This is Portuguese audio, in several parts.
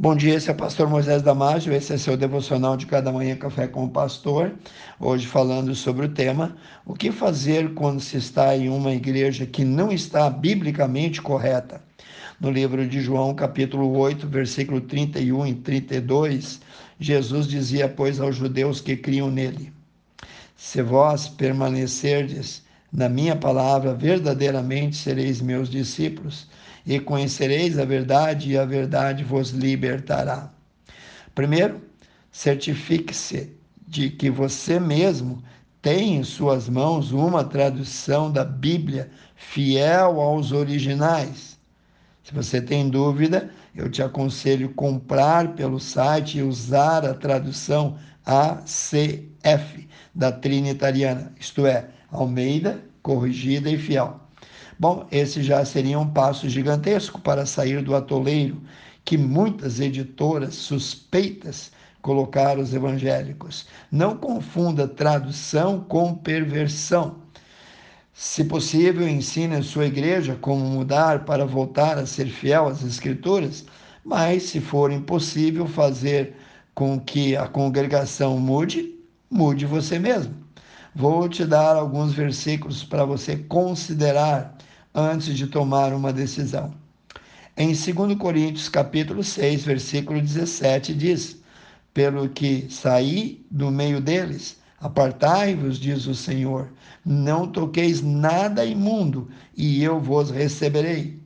Bom dia, esse é o pastor Moisés Damásio, esse é seu devocional de cada manhã café com o pastor. Hoje falando sobre o tema: o que fazer quando se está em uma igreja que não está biblicamente correta. No livro de João, capítulo 8, versículo 31 e 32, Jesus dizia, pois, aos judeus que criam nele: Se vós permanecerdes na minha palavra, verdadeiramente sereis meus discípulos e conhecereis a verdade, e a verdade vos libertará. Primeiro, certifique-se de que você mesmo tem em suas mãos uma tradução da Bíblia fiel aos originais. Se você tem dúvida, eu te aconselho comprar pelo site e usar a tradução ACF da Trinitariana, isto é, Almeida, corrigida e fiel. Bom, esse já seria um passo gigantesco para sair do atoleiro que muitas editoras suspeitas colocaram os evangélicos. Não confunda tradução com perversão. Se possível, ensine a sua igreja como mudar para voltar a ser fiel às Escrituras, mas se for impossível fazer com que a congregação mude, mude você mesmo. Vou te dar alguns versículos para você considerar antes de tomar uma decisão. Em 2 Coríntios capítulo 6, versículo 17 diz: Pelo que saí do meio deles, apartai-vos, diz o Senhor, não toqueis nada imundo, e eu vos receberei.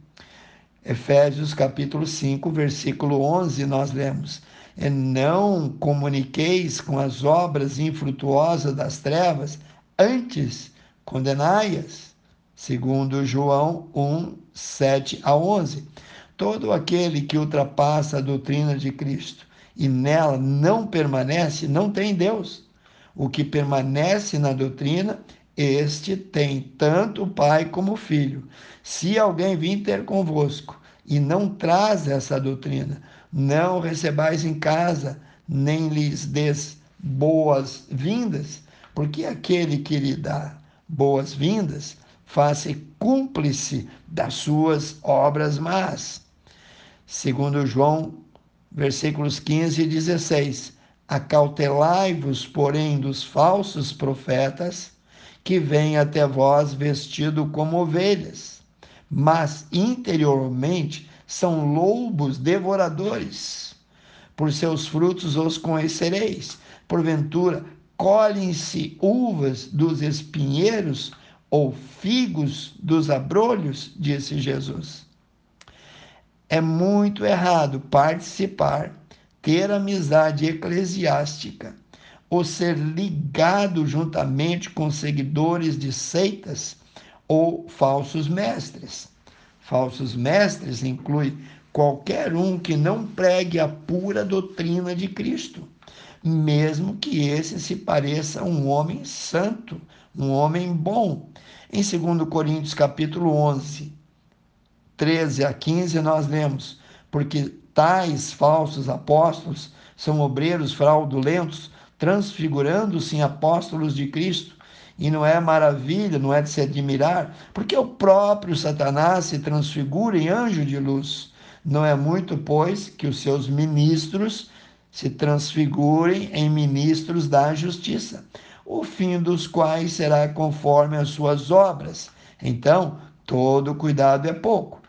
Efésios capítulo 5, versículo 11, nós lemos: não comuniqueis com as obras infrutuosas das trevas, antes condenai-as segundo João 1, 7 a 11. Todo aquele que ultrapassa a doutrina de Cristo e nela não permanece, não tem Deus. O que permanece na doutrina, este tem tanto o Pai como o Filho. Se alguém vir ter convosco e não traz essa doutrina, não recebais em casa, nem lhes des boas-vindas, porque aquele que lhe dá boas-vindas faça cúmplice das suas obras más. Segundo João, versículos 15 e 16. Acautelai-vos, porém, dos falsos profetas, que vêm até vós vestido como ovelhas, mas interiormente são lobos devoradores. Por seus frutos os conhecereis. Porventura, colhem-se uvas dos espinheiros ou figos dos abrolhos, disse Jesus. É muito errado participar, ter amizade eclesiástica ou ser ligado juntamente com seguidores de seitas ou falsos mestres. Falsos mestres inclui qualquer um que não pregue a pura doutrina de Cristo, mesmo que esse se pareça um homem santo, um homem bom. Em 2 Coríntios capítulo 11, 13 a 15, nós lemos, porque tais falsos apóstolos são obreiros fraudulentos, transfigurando-se em apóstolos de Cristo. E não é maravilha, não é de se admirar, porque o próprio Satanás se transfigura em anjo de luz. Não é muito, pois, que os seus ministros se transfigurem em ministros da justiça o fim dos quais será conforme as suas obras. Então, todo cuidado é pouco.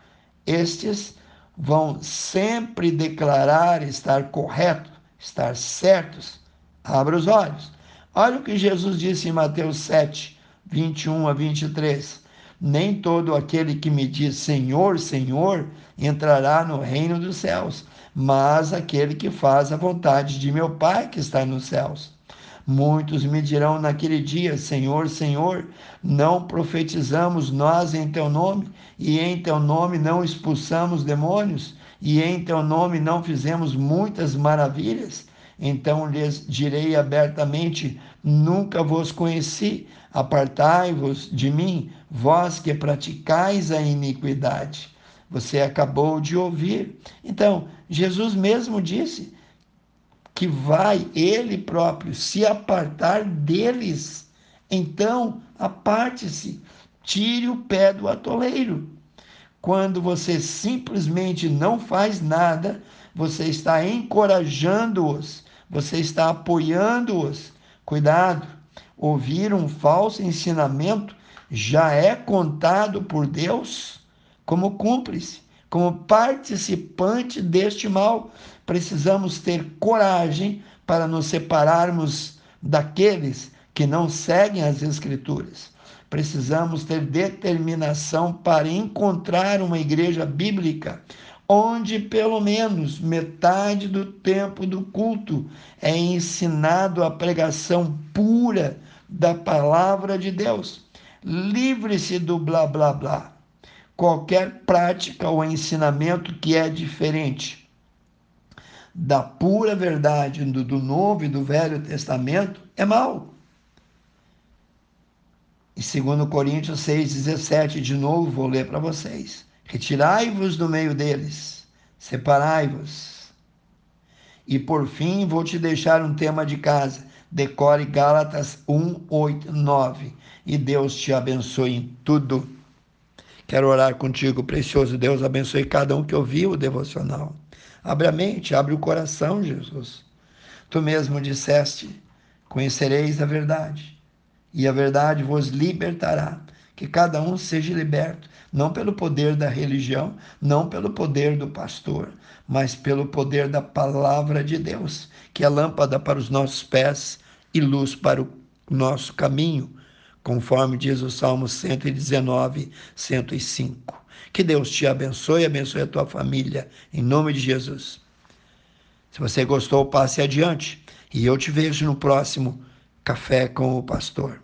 Estes vão sempre declarar estar correto, estar certos. Abra os olhos. Olha o que Jesus disse em Mateus 7, 21 a 23. Nem todo aquele que me diz Senhor, Senhor entrará no reino dos céus, mas aquele que faz a vontade de meu Pai que está nos céus. Muitos me dirão naquele dia: Senhor, Senhor, não profetizamos nós em teu nome, e em teu nome não expulsamos demônios, e em teu nome não fizemos muitas maravilhas? Então lhes direi abertamente: Nunca vos conheci, apartai-vos de mim, vós que praticais a iniquidade. Você acabou de ouvir. Então, Jesus mesmo disse: que vai ele próprio se apartar deles. Então, aparte-se, tire o pé do atoleiro. Quando você simplesmente não faz nada, você está encorajando-os, você está apoiando-os. Cuidado, ouvir um falso ensinamento já é contado por Deus como cúmplice, como participante deste mal. Precisamos ter coragem para nos separarmos daqueles que não seguem as Escrituras. Precisamos ter determinação para encontrar uma igreja bíblica onde pelo menos metade do tempo do culto é ensinado a pregação pura da palavra de Deus. Livre-se do blá blá blá. Qualquer prática ou ensinamento que é diferente da pura verdade do, do Novo e do Velho Testamento é mal. E segundo Coríntios 6,17, de novo vou ler para vocês. Retirai-vos do meio deles, separai-vos. E por fim vou te deixar um tema de casa. Decore Gálatas 1, 8, 9. E Deus te abençoe em tudo. Quero orar contigo, precioso Deus, abençoe cada um que ouviu o devocional. Abre a mente, abre o coração, Jesus. Tu mesmo disseste: conhecereis a verdade e a verdade vos libertará. Que cada um seja liberto, não pelo poder da religião, não pelo poder do pastor, mas pelo poder da palavra de Deus, que é lâmpada para os nossos pés e luz para o nosso caminho, conforme diz o Salmo 119, 105. Que Deus te abençoe e abençoe a tua família, em nome de Jesus. Se você gostou, passe adiante e eu te vejo no próximo Café com o Pastor.